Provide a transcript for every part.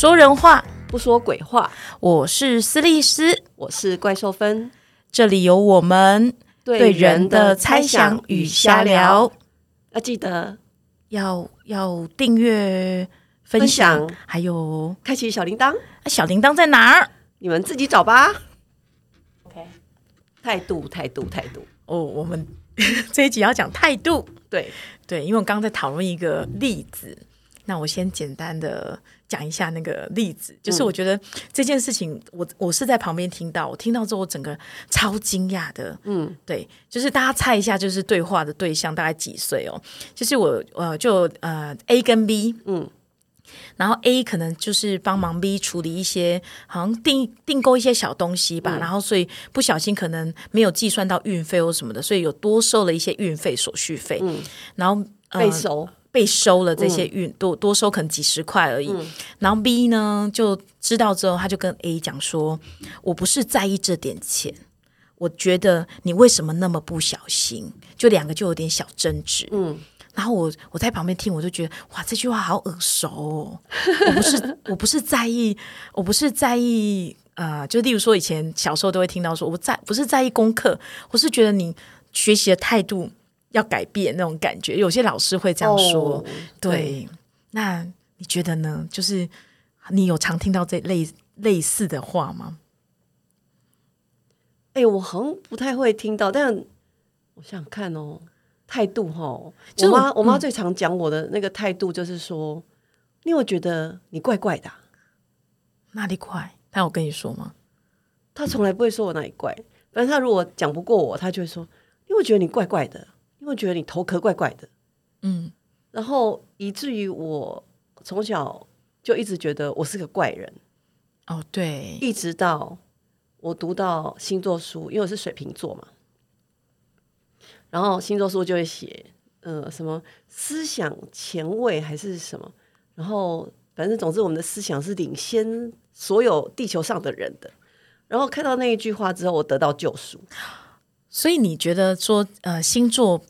说人话，不说鬼话。我是斯利斯，我是怪兽芬，这里有我们对人的猜想与瞎聊。要记得要要订阅、分分享享，还有开启小铃铛，啊小铃铛在哪儿？你们自己找吧。OK，态度，态度，态度。哦，我们 这一集要讲态度。对，对，因为我刚刚在讨论一个例子，那我先简单的讲一下那个例子，就是我觉得这件事情，我我是在旁边听到，我听到之后，我整个超惊讶的。嗯，对，就是大家猜一下，就是对话的对象大概几岁哦？就是我呃，就呃 A 跟 B，嗯，然后 A 可能就是帮忙 B 处理一些好像订订购一些小东西吧，然后所以不小心可能没有计算到运费或什么的，所以有多收了一些运费手续费，嗯。然后、呃、被收。被收了这些运、多多收可能几十块而已。然后 B 呢就知道之后，他就跟 A 讲说：“我不是在意这点钱，我觉得你为什么那么不小心？”就两个就有点小争执。嗯，然后我我在旁边听，我就觉得哇，这句话好耳熟哦！我不是 我不是在意，我不是在意呃，就例如说以前小时候都会听到说，我在不是在意功课，我是觉得你学习的态度要改变那种感觉。有些老师会这样说，哦对。那你觉得呢？就是你有常听到这类类似的话吗？哎、我好像不太会听到，但我想想看哦，态度哈，就是我我妈我妈最常讲我的那个态度就是说，你有觉得你怪怪的啊、哪里怪？他有跟你说吗？她从来不会说我哪里怪，反正她如果讲不过我，她就会说，因为觉得你怪怪的，因为觉得你头壳怪怪的，嗯，然后以至于我从小就一直觉得我是个怪人，哦，对，一直到我读到星座书，因为我是水瓶座嘛，然后星座书就会写，呃，什么思想前卫还是什么，然后反正总之我们的思想是领先所有地球上的人的。然后看到那一句话之后，我得到救赎。所以你觉得说，呃，星座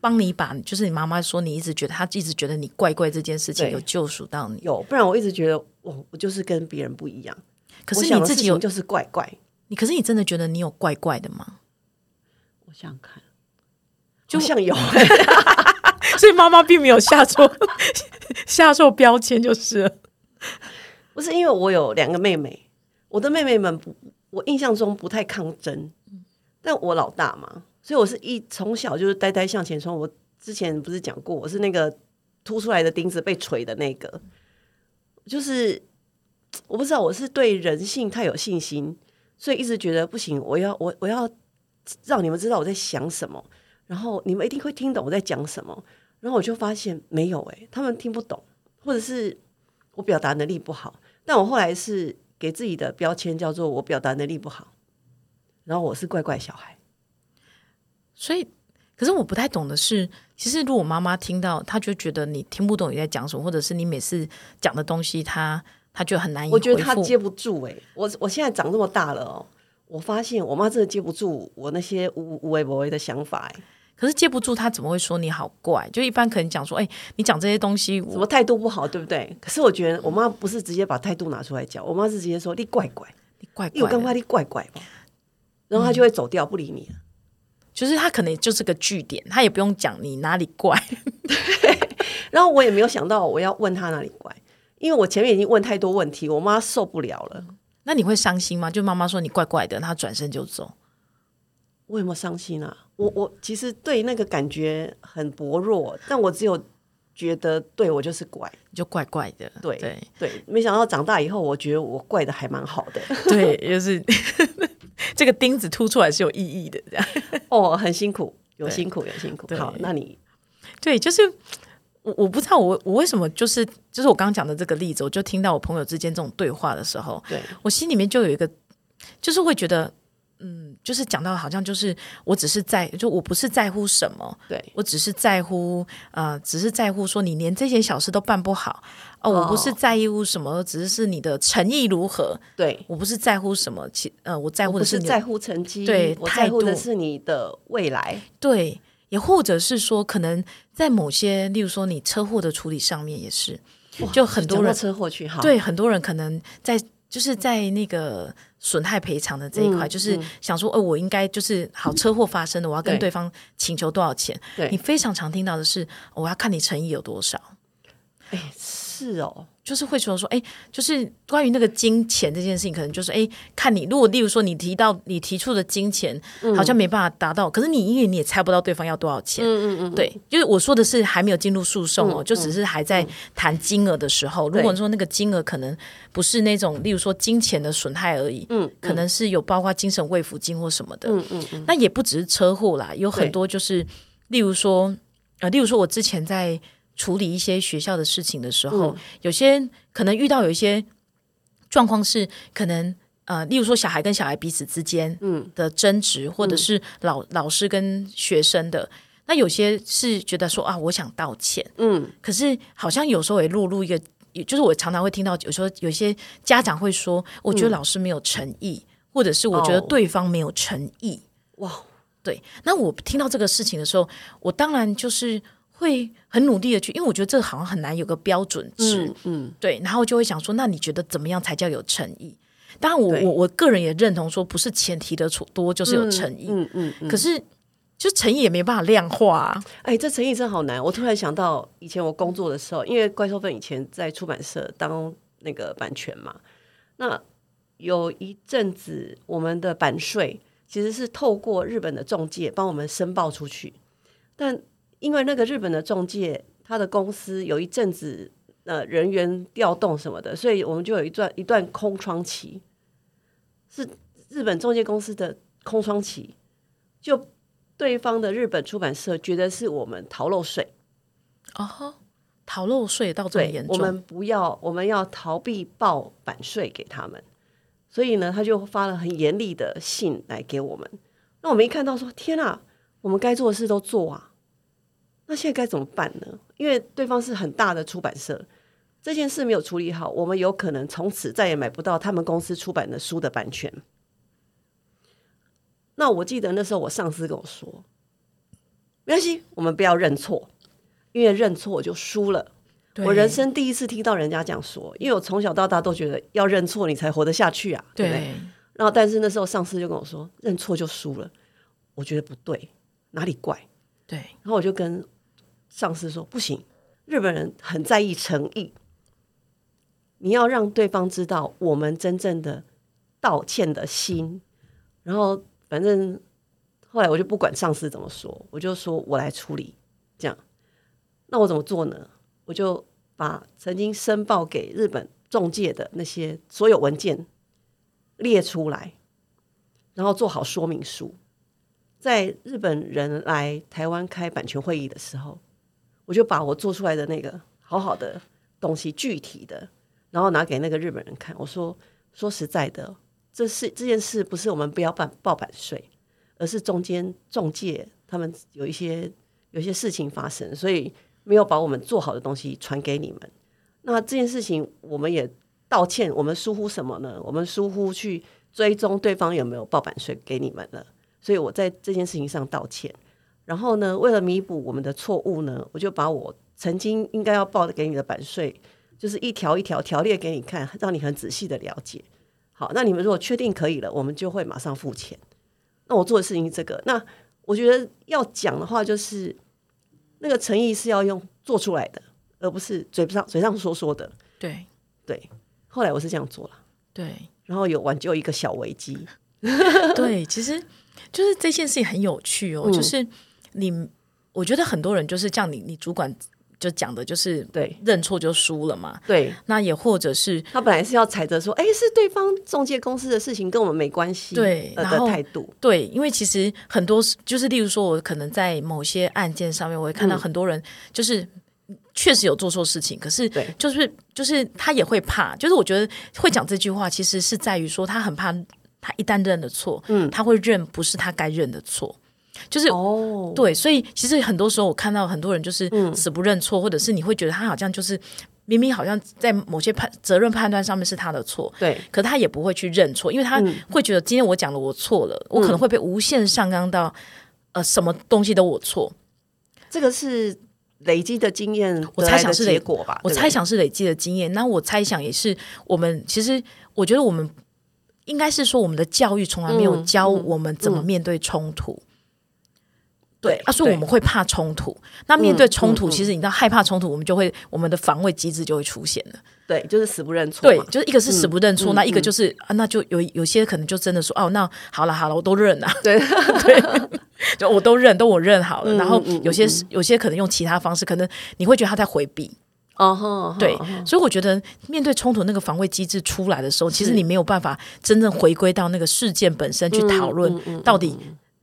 帮你把，就是你妈妈说你一直觉得她一直觉得你怪怪这件事情有救赎到你，有，不然我一直觉得我我就是跟别人不一样。可是你自己有就是怪怪。你，可是你真的觉得你有怪怪的吗？我想想看，就像有，所以妈妈并没有下错 下错标签，就是了。不是因为我有两个妹妹，我的妹妹们不，我印象中不太抗争，但我老大嘛，所以我是一从小就是呆呆向前冲。我之前不是讲过，我是那个凸出来的钉子被锤的那个，就是我不知道，我是对人性太有信心，所以一直觉得不行，我要我我要让你们知道我在想什么，然后你们一定会听懂我在讲什么。然后我就发现没有诶、他们听不懂，或者是我表达能力不好。但我后来是给自己的标签叫做我表达能力不好，然后我是怪怪小孩。所以，可是我不太懂的是，其实如果妈妈听到，她就觉得你听不懂你在讲什么，或者是你每次讲的东西，她她就很难以我觉得回复他接不住诶、我我现在长这么大了哦，我发现我妈真的接不住我那些无无为不为的想法诶、可是接不住，她怎么会说你好怪？就一般可能讲说，哎、你讲这些东西，我什么态度不好，对不对？可是我觉得我妈不是直接把态度拿出来讲，我妈是直接说你怪怪，你怪怪的，干嘛你怪怪吧，然后她就会走掉不理你了。就是他可能就是个据点，他也不用讲你哪里怪对。然后我也没有想到我要问他哪里怪，因为我前面已经问太多问题，我妈受不了了。那你会伤心吗？就妈妈说你怪怪的，她转身就走。我有没有伤心啊？我我其实对那个感觉很薄弱，但我只有觉得对我就是怪，就怪怪的，对对对。没想到长大以后，我觉得我怪的还蛮好的 对，就是这个钉子凸出来是有意义的，这样 哦，很辛苦，有辛苦有辛苦。好，那你对，就是我我不知道我我为什么就是就是我刚刚讲的这个例子，我就听到我朋友之间这种对话的时候，对我心里面就有一个，就是会觉得，嗯，就是讲到好像就是我只是在，就我不是在乎什么，对。我只是在乎，呃，只是在乎说你连这些小事都办不好，哦，我不是哦在乎什么，只是是你的诚意如何，对，我不是在乎什么，其呃，我在乎的你的是在乎成绩，对我在乎的是你的未来。对，也或者是说，可能在某些，例如说你车祸的处理上面也是，就很多人车祸去哈，对很多人可能在就是在那个损害赔偿的这一块，就是想说，哦，我应该就是好车祸发生了，我要跟对方请求多少钱？对你非常常听到的是，我要看你诚意有多少。哎，是哦。就是会说说，哎，就是关于那个金钱这件事情，可能就是哎，看你如果例如说你提到你提出的金钱好像没办法达到，可是你因为你也猜不到对方要多少钱，嗯嗯嗯，对，就是我说的是还没有进入诉讼哦，就只是还在谈金额的时候，如果说那个金额可能不是那种例如说金钱的损害而已，嗯，可能是有包括精神慰抚金或什么的，嗯嗯嗯，那也不只是车祸啦，有很多就是例如说呃，例如说我之前在。处理一些学校的事情的时候，有些可能遇到有一些状况是可能呃，例如说小孩跟小孩彼此之间的争执，或者是老老师跟学生的，那有些是觉得说啊，我想道歉，嗯，可是好像有时候也落入一个，就是我常常会听到，有时候有些家长会说，我觉得老师没有诚意，或者是我觉得对方没有诚意，哇，对，那我听到这个事情的时候，我当然就是。会很努力的去，因为我觉得这个好像很难有个标准值，嗯，对，然后就会想说，那你觉得怎么样才叫有诚意？当然，我我我个人也认同说，不是钱提的多就是有诚意，嗯嗯，可是就诚意也没办法量化，哎，这诚意真好难。我突然想到，以前我工作的时候，因为怪兽粉以前在出版社当那个版权嘛，那有一阵子我们的版税其实是透过日本的中介帮我们申报出去，但因为那个日本的中介，他的公司有一阵子呃人员调动什么的，所以我们就有一段一段空窗期，是日本中介公司的空窗期，就对方的日本出版社觉得是我们逃漏税，哦，逃漏税到这么严重，我们不要，我们要逃避报版税给他们，所以呢，他就发了很严厉的信来给我们。那我们一看到说，天啊，我们该做的事都做啊。那现在该怎么办呢？因为对方是很大的出版社，这件事没有处理好，我们有可能从此再也买不到他们公司出版的书的版权。那我记得那时候我上司跟我说：“没关系，我们不要认错，因为认错我就输了。”我人生第一次听到人家这样说，因为我从小到大都觉得要认错你才活得下去啊，对不对？然后，但是那时候上司就跟我说：“认错就输了。”我觉得不对，哪里怪？对，然后我就跟。上司说：“不行，日本人很在意诚意，你要让对方知道我们真正的道歉的心。”然后，反正后来我就不管上司怎么说，我就说我来处理。这样，那我怎么做呢？我就把曾经申报给日本中介的那些所有文件列出来，然后做好说明书，在日本人来台湾开版权会议的时候。我就把我做出来的那个好好的东西，具体的，然后拿给那个日本人看。我说：“说实在的，这是这件事不是我们不要办报版税，而是中间中介他们有一些有些事情发生，所以没有把我们做好的东西传给你们。那这件事情我们也道歉，我们疏忽什么呢？我们疏忽去追踪对方有没有报版税给你们了。所以我在这件事情上道歉。”然后呢，为了弥补我们的错误呢，我就把我曾经应该要报的给你的版税，就是一条一条条列给你看，让你很仔细的了解。好，那你们如果确定可以了，我们就会马上付钱。那我做的事情是这个。那我觉得要讲的话，就是那个诚意是要用做出来的，而不是嘴上嘴上说说的。对对，后来我是这样做了。对，然后有挽救一个小危机。对，其实就是这件事情很有趣哦，就是。你我觉得很多人就是这样，你你主管就讲的就是对认错就输了嘛。对，那也或者是他本来是要踩着说，哎，是对方中介公司的事情，跟我们没关系。对，然后态度。对，因为其实很多就是例如说，我可能在某些案件上面，我会看到很多人就是确实有做错事情，可是就是就是他也会怕，就是我觉得会讲这句话，其实是在于说他很怕，他一旦认了错，嗯，他会认不是他该认的错。就是哦，对，所以其实很多时候我看到很多人就是死不认错，或者是你会觉得他好像就是明明好像在某些判责任判断上面是他的错，对，可他也不会去认错，因为他会觉得今天我讲了我错了，我可能会被无限上纲到呃什么东西都我错。这个是累积的经验，我猜想是结果吧。我猜想是累积的经验，那我猜想也是我们其实我觉得我们应该是说我们的教育从来没有嗯教嗯我们怎么面对冲突。对啊，所以我们会怕冲突。那面对冲突，其实你知道害怕冲突，我们就会我们的防卫机制就会出现了。对，就是死不认错对。，就是一个是死不认错，嗯那一个就是啊，那就有有些可能就真的说哦，那好了好了，我都认了，对 对，就我都认，都我认好了。嗯然后有些是有些可能用其他方式，可能你会觉得他在回避。哦吼，对，所以我觉得面对冲突那个防卫机制出来的时候，其实你没有办法真正回归到那个事件本身去讨论到底，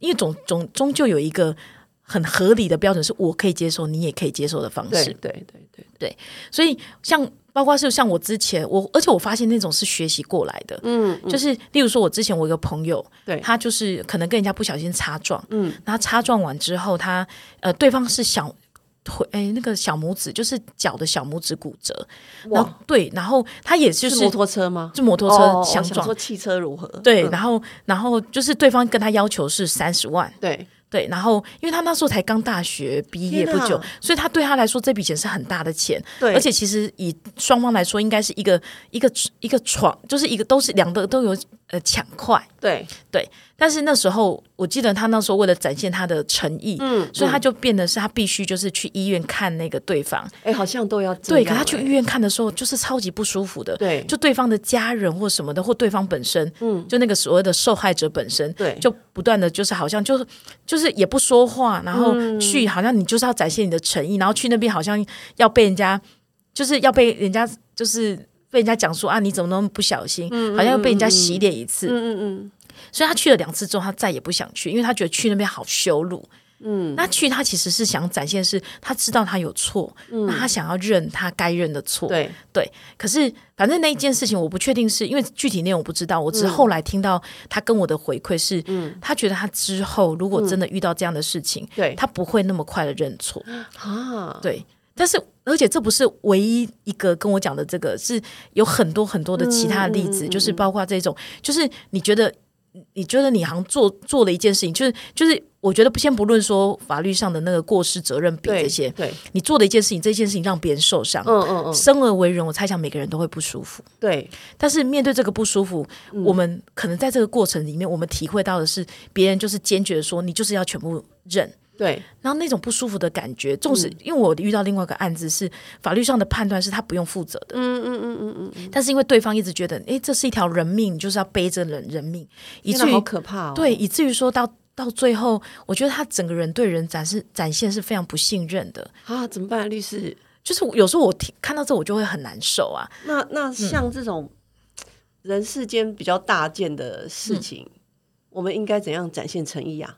因为总总终究有一个很合理的标准，是我可以接受，你也可以接受的方式。对对对对，所以像包括是像我之前我，而且我发现那种是学习过来的，嗯，嗯。就是例如说，我之前我一个朋友，对他就是可能跟人家不小心擦撞，嗯，然后擦撞完之后，他呃对方是小腿哎那个小拇指就是脚的小拇指骨折，然后哇，对，然后他也就是是摩托车吗？就摩托哦车相撞，我想说汽车如何？对，嗯。然后然后就是对方跟他要求是三十万，对。对，然后因为他那时候才刚大学毕业不久，所以他对他来说这笔钱是很大的钱，对，而且其实以双方来说，应该是一个一个一个闯，就是一个都是两个都有呃抢快。对对，但是那时候我记得他那时候为了展现他的诚意，嗯，所以他嗯就变得是他必须就是去医院看那个对方。哎，好像都要这对，可他去医院看的时候，就是超级不舒服的。对，就对方的家人或什么的，或对方本身，嗯，就那个所谓的受害者本身，对就不断的就是好像就是就是也不说话，然后嗯去好像你就是要展现你的诚意，然后去那边好像要被人家就是要被人家就是被人家讲说啊你怎么那么不小心，好像要被人家洗脸一次，嗯嗯嗯所以他去了两次之后，他再也不想去，因为他觉得去那边好羞辱。嗯，那去他其实是想展现是他知道他有错，那他想要认他该认的错，对。对，可是，反正那一件事情我不确定是因为具体内容我不知道，我只是嗯。后来听到他跟我的回馈是，嗯。他觉得他之后如果真的遇到这样的事情，对。他不会那么快的认错。啊，对，但是而且这不是唯一一个跟我讲的这个，是有很多很多的其他的例子，就是包括这种，就是你觉得。你觉得你好像做做了一件事情，就是就是，我觉得先不论说法律上的那个过失责任比这些，对，你做的一件事情，这件事情让别人受伤，嗯嗯嗯，生而为人，我猜想每个人都会不舒服。对，但是面对这个不舒服，嗯。我们可能在这个过程里面，我们体会到的是，别人就是坚决地说你就是要全部认，对，然后那种不舒服的感觉，纵嗯使、因为我遇到另外一个案子是法律上的判断是他不用负责的，嗯嗯嗯嗯嗯，但是因为对方一直觉得，哎，这是一条人命，你就是要背着人人命，以真的好可怕哦。对，以至于说到到最后，我觉得他整个人对人展示展现是非常不信任的。啊，怎么办？律师，就是有时候我听看到这，我就会很难受啊。那那像这种人世间比较大件的事情，我们应该怎样展现诚意啊？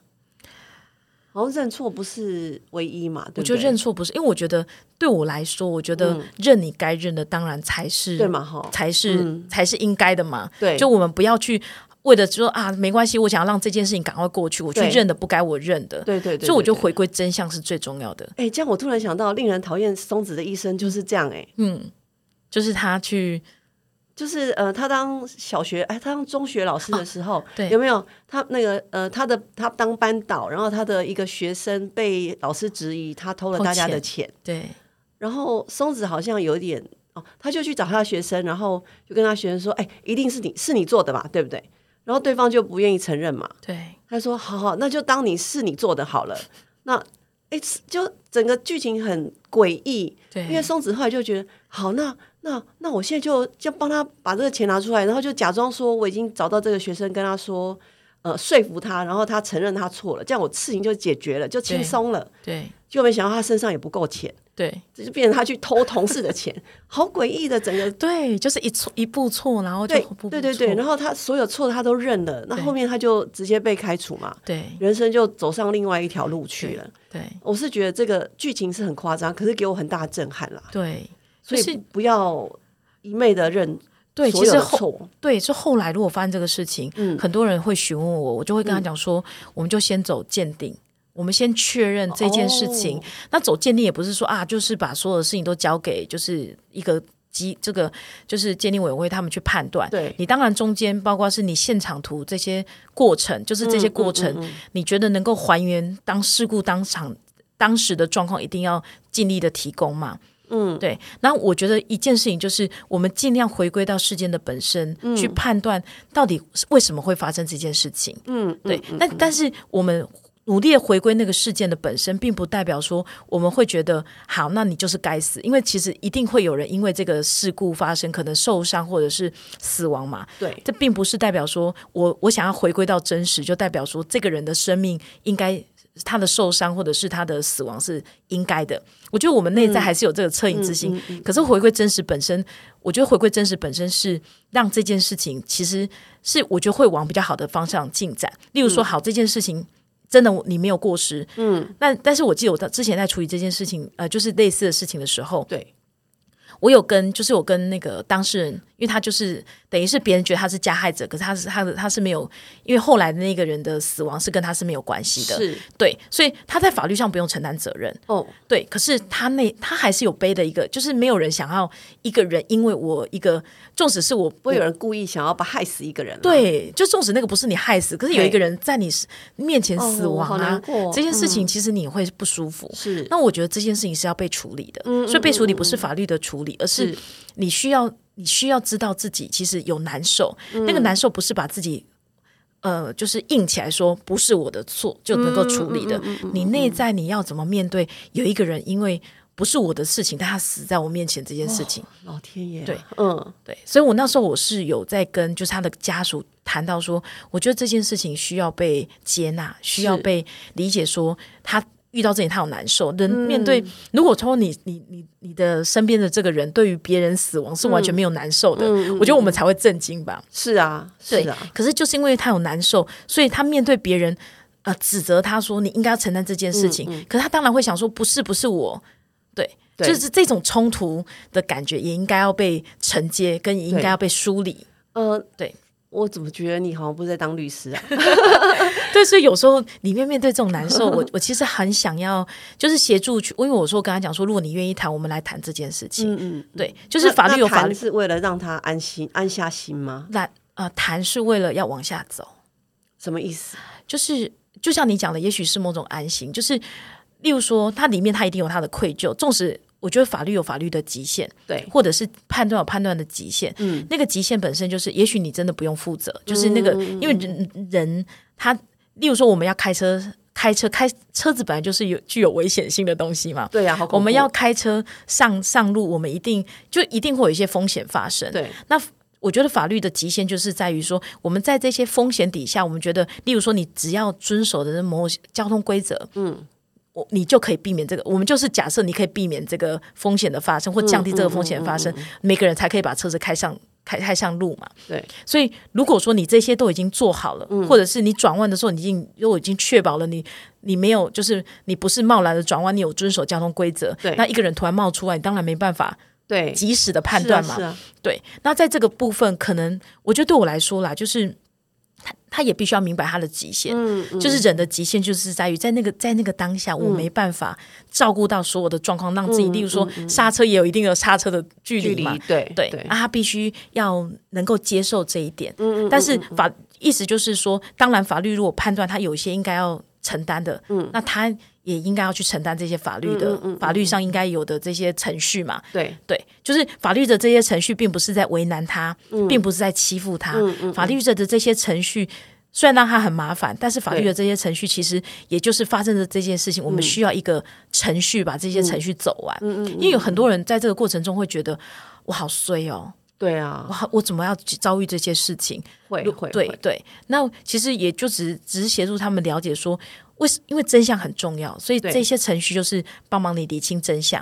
好像认错不是唯一嘛，对对我觉得认错不是，因为我觉得对我来说，我觉得嗯认你该认的，当然才是对嘛？哈，才是、嗯才是应该的嘛。对，就我们不要去为了说啊，没关系，我想要让这件事情赶快过去，我去认的不该我认的。对对对，对。所以我就回归真相是最重要的。哎、这样我突然想到，令人讨厌松子的一生就是这样、哎，嗯，就是他去就是呃，他当小学哎，他当中学老师的时候，对有没有他那个呃，他的他当班导，然后他的一个学生被老师质疑他偷了大家的钱钱，对然后松子好像有点哦，他就去找他的学生，然后就跟他学生说，哎，一定是你是你做的吧，对不对？然后对方就不愿意承认嘛，对他说：“好好，那就当你是你做的好了。那”哎，就整个剧情很诡异，对，因为松子后来就觉得，好，那那那我现在就就帮他把这个钱拿出来，然后就假装说我已经找到这个学生，跟他说，呃，说服他，然后他承认他错了，这样我事情就解决了，就轻松了。对结果没想到他身上也不够钱，对 这就变成他去偷同事的钱，好诡异的整个。对，就是一错一步错，然后就对对对，然后他所有错他都认了，那后面他就直接被开除嘛，对人生就走上另外一条路去了。对我是觉得这个剧情是很夸张，可是给我很大的震撼啦。对，所以是不要一昧的认对，其实后，对，是后来如果发生这个事情，嗯很多人会询问我，我就会跟他讲说，我们就先走鉴定。我们先确认这件事情，哦那走鉴定也不是说啊，就是把所有的事情都交给就是一个机这个就是鉴定委员会他们去判断。对你当然中间包括是你现场图这些过程，就是这些过程，嗯嗯嗯嗯你觉得能够还原当事故当场当时的状况一定要尽力的提供嘛。嗯，对。然后我觉得一件事情就是，我们尽量回归到事件的本身，去判断到底为什么会发生这件事情。嗯，对。但但是我们努力的回归那个事件的本身，并不代表说我们会觉得好，那你就是该死。因为其实一定会有人因为这个事故发生，可能受伤或者是死亡嘛。对，这并不是代表说我我想要回归到真实，就代表说这个人的生命应该。他的受伤或者是他的死亡是应该的，我觉得我们内在还是有这个恻隐之心。可是回归真实本身，我觉得回归真实本身是让这件事情其实是我觉得会往比较好的方向进展。例如说，好这件事情真的你没有过失，嗯，那但是我记得我之前在处理这件事情，呃，就是类似的事情的时候，对我有跟就是我跟那个当事人，因为他就是。等于是别人觉得他是加害者，可是他是他的他是没有，因为后来的那个人的死亡是跟他是没有关系的，是。对，所以他在法律上不用承担责任。哦，对，可是他那他还是有背的一个，就是没有人想要一个人，因为我一个，纵使是我不会有人故意想要把害死一个人，对，就纵使那个不是你害死，可是有一个人在你面前死亡啊，这件事情其实你会不舒服。是，那我觉得这件事情是要被处理的，所以被处理不是法律的处理，而是你需要。你需要知道自己其实有难受，那个难受不是把自己呃就是硬起来说不是我的错就能够处理的。你内在你要怎么面对？有一个人因为不是我的事情，但他死在我面前这件事情，老天爷，对，嗯，对，所以我那时候我是有在跟就是他的家属谈到说，我觉得这件事情需要被接纳，需要被理解，说他。遇到这里，他好难受。人面对，如果说你你你你的身边的这个人对于别人死亡是完全没有难受的，我觉得我们才会震惊吧。是啊，是啊。可是就是因为他有难受，所以他面对别人呃指责他说你应该要承担这件事情。可是他当然会想说不是不是我，对，就是这种冲突的感觉也应该要被承接，跟应该要被梳理。呃，对。我怎么觉得你好像不是在当律师啊？对，所以有时候里面面对这种难受，我 我其实很想要，就是协助去，因为我说跟他讲说，如果你愿意谈，我们来谈这件事情。嗯嗯，对，就是法律有法律是为了让他安心安下心吗？那呃，谈是为了要往下走，什么意思？就是就像你讲的，也许是某种安心，就是例如说，它里面它一定有它的愧疚，纵使。我觉得法律有法律的极限，对，或者是判断有判断的极限。嗯，那个极限本身就是，也许你真的不用负责，就是那个，因为人人他，例如说我们要开车，开车开车子本来就是有具有危险性的东西嘛。对呀，我们要开车上上路，我们一定就一定会有一些风险发生。对，那我觉得法律的极限就是在于说，我们在这些风险底下，我们觉得，例如说你只要遵守的某交通规则，嗯。你就可以避免这个，我们就是假设你可以避免这个风险的发生，或降低这个风险发生，每个人才可以把车子开上开开上路嘛。对，所以如果说你这些都已经做好了，或者是你转弯的时候，你已经如果已经确保了你你没有就是你不是贸然的转弯，你有遵守交通规则，对，那一个人突然冒出来，你当然没办法对及时的判断嘛。对，那在这个部分，可能我觉得对我来说啦，就是。他他也必须要明白他的极限，就是人的极限，就是在于在那个在那个当下，我没办法照顾到所有的状况，让自己，例如说刹车也有一定的刹车的距离嘛，对对，啊，他必须要能够接受这一点。嗯但是法意思就是说，当然法律如果判断他有些应该要承担的，嗯，那他。也应该要去承担这些法律的法律上应该有的这些程序嘛？对对，就是法律的这些程序，并不是在为难他，并不是在欺负他。法律者的这些程序虽然让他很麻烦，但是法律的这些程序其实也就是发生的这件事情，我们需要一个程序把这些程序走完。嗯嗯，因为有很多人在这个过程中会觉得我好衰哦。对啊，我我怎么要遭遇这些事情？会会对对，那其实也就只只是协助他们了解说。为因为真相很重要，所以这些程序就是帮忙你理清真相，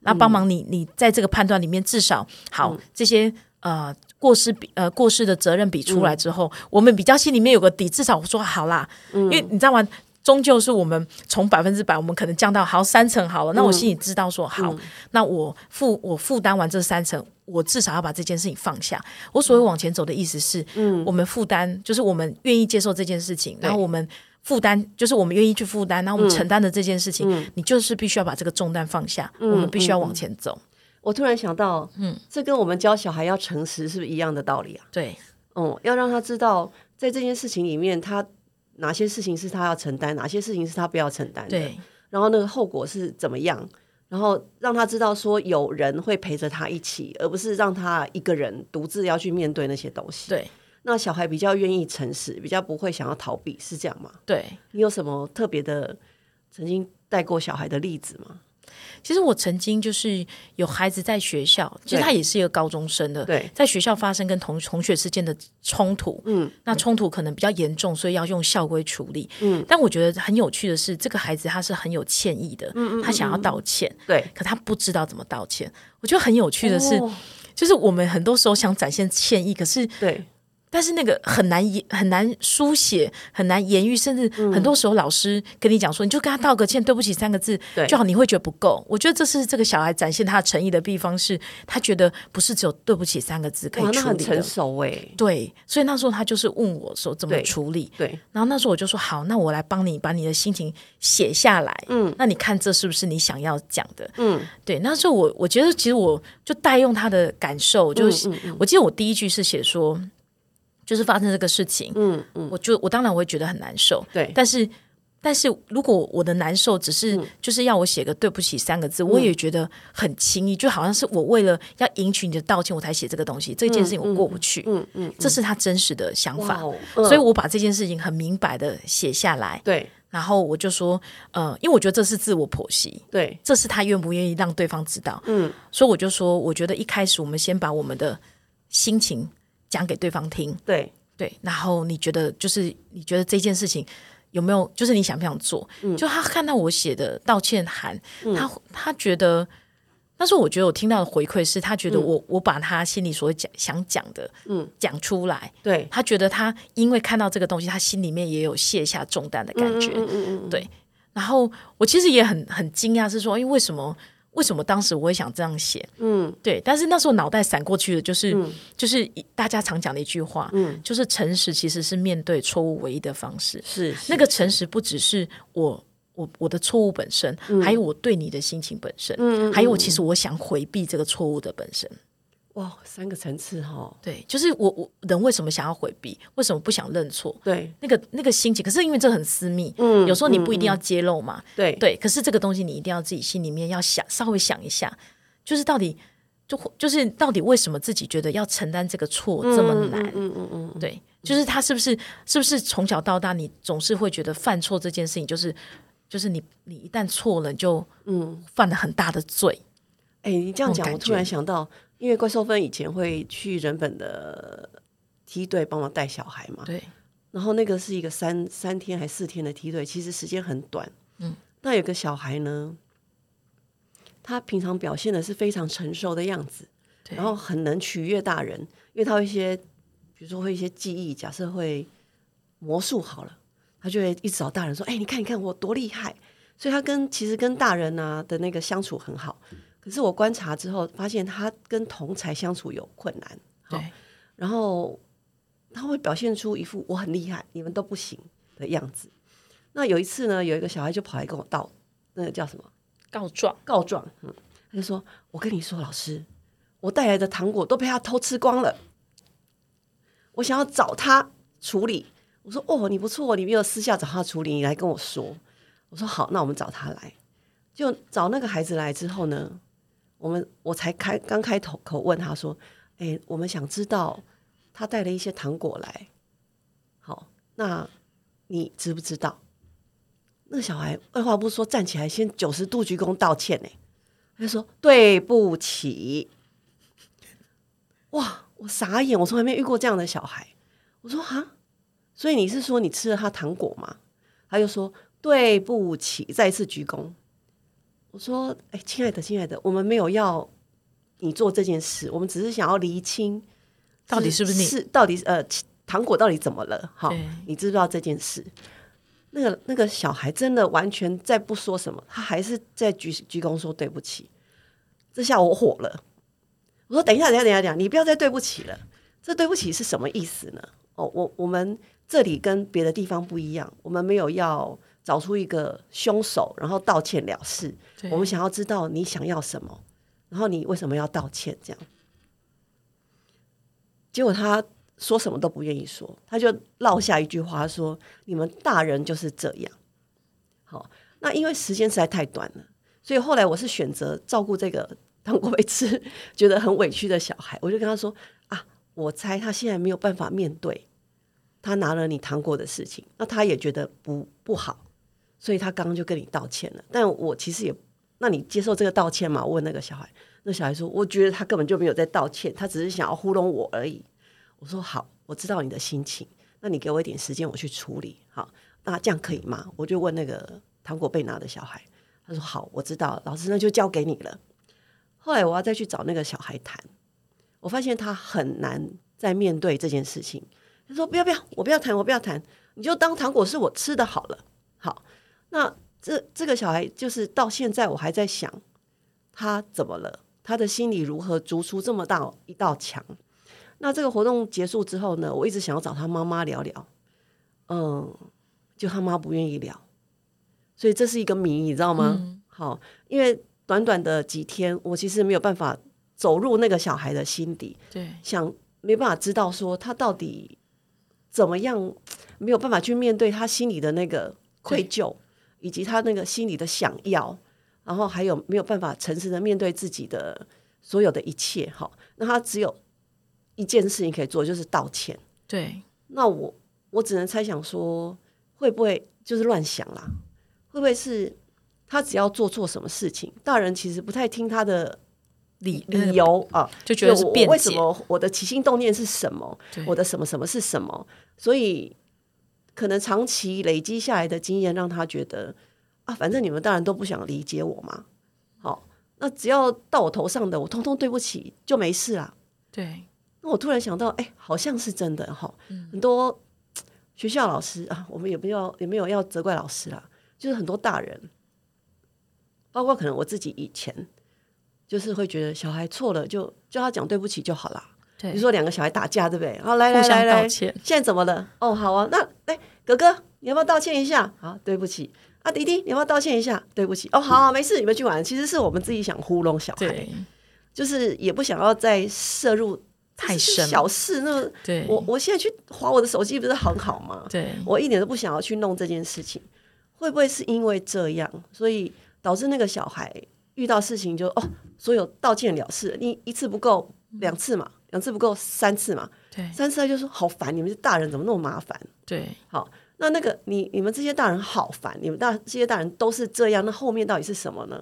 那帮忙你你在这个判断里面至少好这些呃过失比呃过失的责任比出来之后，我们比较心里面有个底，至少说好啦，因为你知道吗？终究是我们从百分之百，我们可能降到好三成好了，那我心里知道说好，那我负我负担完这三成，我至少要把这件事情放下。我所谓往前走的意思是，嗯，我们负担就是我们愿意接受这件事情，然后我们。负担就是我们愿意去负担，然后我们承担的这件事情，你就是必须要把这个重担放下，我们必须要往前走。我突然想到，嗯，这跟我们教小孩要诚实是不是一样的道理啊？对，嗯，要让他知道，在这件事情里面，他哪些事情是他要承担，哪些事情是他不要承担的。对，然后那个后果是怎么样，然后让他知道说有人会陪着他一起，而不是让他一个人独自要去面对那些东西。对那小孩比较愿意诚实，比较不会想要逃避，是这样吗？对，你有什么特别的曾经带过小孩的例子吗？其实我曾经就是有孩子在学校，其实他也是一个高中生的，对。在学校发生跟同同学之间的冲突，嗯，那冲突可能比较严重，所以要用校规处理，嗯，但我觉得很有趣的是，这个孩子他是很有歉意的，嗯嗯。他想要道歉，对，可他不知道怎么道歉。我觉得很有趣的是，哦。就是我们很多时候想展现歉意，可是对但是那个很难言很难书写，很难言喻，甚至很多时候老师跟你讲说，你就跟他道个歉，对不起三个字就好，你会觉得不够。我觉得这是这个小孩展现他诚意的地方，是他觉得不是只有对不起三个字可哇，以处理的。熟哎，对，所以那时候他就是问我说怎么处理，对，然后那时候我就说好，那我来帮你把你的心情写下来。嗯，那你看这是不是你想要讲的？嗯，对。那时候我我觉得其实我就代用他的感受，就是、嗯我记得我第一句是写说，就是发生这个事情，嗯嗯，我就我当然我会觉得很难受，对，但是。但是如果我的难受只是嗯就是要我写个对不起三个字，我也觉得很轻易，就好像是我为了要赢取你的道歉，我才写这个东西。这件事情我过不去，嗯嗯，这是他真实的想法。所以我把这件事情很明白的写下来，对然后我就说，呃，因为我觉得这是自我剖析，对，这是他愿不愿意让对方知道，嗯所以我就说，我觉得一开始我们先把我们的心情讲给对方听，对，对，然后你觉得就是你觉得这件事情有没有，就是你想不想做？嗯。就他看到我写的道歉函，他他觉得。那时候我觉得我听到的回馈是他觉得我、我把他心里所讲想讲的，嗯，讲出来，对，他觉得他因为看到这个东西，他心里面也有卸下重担的感觉。嗯嗯嗯，对，然后我其实也很很惊讶，是说，因为为什么为什么当时我会想这样写？嗯，对，但是那时候脑袋闪过去的就是、就是大家常讲的一句话，嗯，就是诚实其实是面对错误唯一的方式。是那个诚实不只是我。我我的错误本身，还有我对你的心情本身，嗯还有我其实我想回避这个错误的本身。哇，三个层次哈，对，就是我我人为什么想要回避，为什么不想认错？对那个那个心情，可是因为这很私密，嗯有时候你不一定要揭露嘛，对对。可是这个东西你一定要自己心里面要想，稍微想一下，就是到底就就是到底为什么自己觉得要承担这个错这么难？嗯嗯嗯，对，就是他是不是是不是从小到大你总是会觉得犯错这件事情，就是就是你你一旦错了，你就嗯犯了很大的罪。哎，你这样讲，我突然想到，因为怪兽芬以前会去人本的梯队帮忙带小孩嘛，对，然后那个是一个三三天还四天的梯队，其实时间很短。嗯，那有个小孩呢，他平常表现的是非常成熟的样子，对然后很能取悦大人，因为他有一些，比如说会一些技艺，假设会魔术好了，他就会一直找大人说：“哎、你看，你看我多厉害！”所以他跟其实跟大人啊的那个相处很好。可是我观察之后发现，他跟同才相处有困难。对，然后他会表现出一副我很厉害，你们都不行的样子。那有一次呢，有一个小孩就跑来跟我道，那个叫什么告状。告状，嗯，他就说：“我跟你说，老师，我带来的糖果都被他偷吃光了，我想要找他处理。”我说：“哦，你不错，你没有私下找他处理，你来跟我说。”我说：“好，那我们找他来。”就找那个孩子来之后呢，我们我才开刚开头口问他说：“哎，我们想知道他带了一些糖果来，好，那你知不知道？”那个小孩二话不说站起来，先九十度鞠躬道歉呢。他说：“对不起。”哇，我傻眼，我从来没遇过这样的小孩。我说：“哈，所以你是说你吃了他糖果吗？”他就说：“对不起。”再次鞠躬。我说：“哎，亲爱的，亲爱的，我们没有要你做这件事，我们只是想要厘清到底是不是你是到底呃糖果到底怎么了？好，你知不知道这件事？”那个那个小孩真的完全再不说什么，他还是在鞠鞠躬说对不起。这下我火了，我说：“等一下，等一下，等一下，等一下，你不要再对不起了。这对不起是什么意思呢？哦，我我们这里跟别的地方不一样，我们没有要找出一个凶手，然后道歉了事。我们想要知道你想要什么，然后你为什么要道歉？这样。结果他说什么都不愿意说，他就落下一句话说：“你们大人就是这样。”好，那因为时间实在太短了，所以后来我是选择照顾这个糖果被吃觉得很委屈的小孩，我就跟他说啊，我猜他现在没有办法面对他拿了你糖果的事情，那他也觉得不不好，所以他刚刚就跟你道歉了。但我其实也，那你接受这个道歉吗？问那个小孩，那小孩说，我觉得他根本就没有在道歉，他只是想要糊弄我而已。我说好，我知道你的心情，那你给我一点时间，我去处理。好，那这样可以吗？我就问那个糖果被拿的小孩，他说好，我知道，老师那就交给你了。后来我要再去找那个小孩谈，我发现他很难再面对这件事情。他说不要不要，我不要谈，我不要谈，你就当糖果是我吃的好了。好，那这这个小孩就是到现在我还在想他怎么了，他的心里如何筑出这么大一道墙。那这个活动结束之后呢，我一直想要找他妈妈聊聊，嗯，就他妈不愿意聊，所以这是一个谜，你知道吗？好，因为短短的几天，我其实没有办法走入那个小孩的心底，对，想没办法知道说他到底怎么样，没有办法去面对他心里的那个愧疚，以及他那个心里的想要，然后还有没有办法诚实的面对自己的所有的一切。哈，那他只有。一件事情可以做，就是道歉。对，那我我只能猜想说，会不会就是乱想啦？会不会是他只要做错什么事情，大人其实不太听他的理理由啊，就觉得是辩为什么我的起心动念是什么？我的什么什么是什么？所以可能长期累积下来的经验，让他觉得啊，反正你们大人都不想理解我嘛。好，那只要到我头上的，我通通对不起就没事啦。对。那我突然想到，哎，好像是真的哈。很多学校老师啊，我们也不要也没有要责怪老师啦，就是很多大人，包括可能我自己以前，就是会觉得小孩错了就叫他讲对不起就好了。对，比如说两个小孩打架，对不对？好，来来来来，现在怎么了？哦，好啊，那哎，哥哥，你要不要道歉一下？好，对不起。啊，弟弟，你要不要道歉一下？对不起。哦，好，没事，你们去玩。其实是我们自己想糊弄小孩，就是也不想要再摄入。太深小事，那对我我现在去划我的手机不是很好吗？对，我一点都不想要去弄这件事情。会不会是因为这样，所以导致那个小孩遇到事情就哦，所有道歉了事？你一次不够，两次嘛，两次不够，三次嘛，对，三次他就说好烦，你们是大人怎么那么麻烦？对，好，那那个你你们这些大人好烦，你们大这些大人都是这样，那后面到底是什么呢？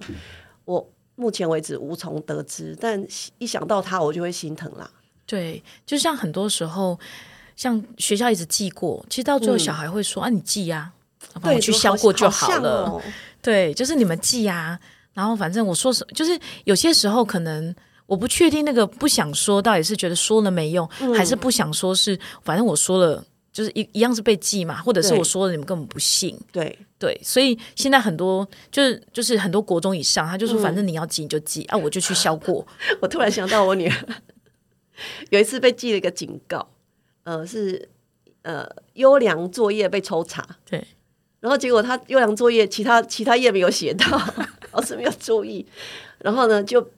我目前为止无从得知，但一想到他，我就会心疼啦。对，就像很多时候，像学校一直记过，其实到最后小孩会说：“啊，你记呀，帮我去消过就好了。”对，就是你们记啊。然后反正我说什，就是有些时候可能我不确定那个不想说，到底是觉得说了没用，还是不想说，是反正我说了，就是一一样是被记嘛，或者是我说了你们根本不信。对对，所以现在很多就是就是很多国中以上，他就说反正你要记你就记啊，我就去消过。我突然想到我女儿。有一次被记了一个警告，呃，是呃优良作业被抽查，对，然后结果他优良作业其他其他页没有写到，老师没有注意，然后呢就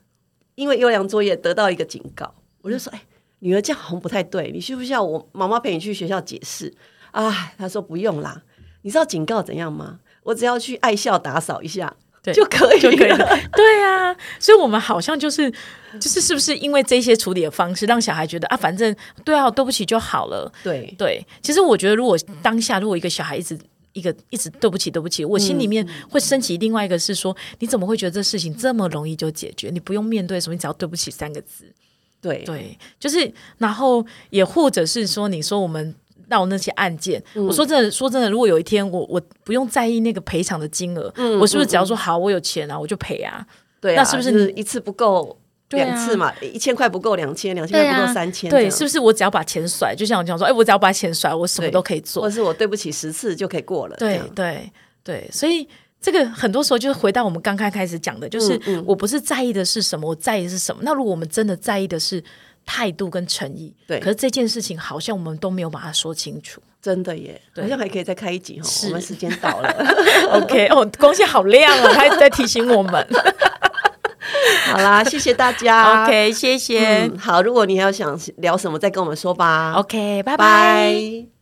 因为优良作业得到一个警告，我就说，哎，女儿这样好像不太对，你需不需要我妈妈陪你去学校解释？啊，他说不用啦，你知道警告怎样吗？我只要去爱校打扫一下。就可以，就可以了。对啊，所以我们好像就是，就是是不是因为这些处理的方式，让小孩觉得啊，反正对啊，对不起就好了。对对，其实我觉得，如果当下如果一个小孩一直一个一直对不起对不起，我心里面会升起另外一个是说，你怎么会觉得这事情这么容易就解决？你不用面对什么，你只要对不起三个字。对对，就是然后也或者是说，你说我们。到那些案件，我说真的，说真的，如果有一天我我不用在意那个赔偿的金额，我是不是只要说好，我有钱啊，我就赔啊？对，那是不是一次不够，两次嘛？一千块不够，两千，两千块不够，三千，对，是不是我只要把钱甩？就像我讲说，哎，我只要把钱甩，我什么都可以做，或是我对不起十次就可以过了？对对对，所以这个很多时候就是回到我们刚刚开始讲的，就是我不是在意的是什么，我在意的是什么？那如果我们真的在意的是。态度跟诚意，对，可是这件事情好像我们都没有把它说清楚，真的耶，好像还可以再开一集哈，我们时间到了，OK，哦，光线好亮哦，他一直在提醒我们，好啦，谢谢大家，OK，谢谢，好，如果你还要想聊什么，再跟我们说吧，OK，拜。拜。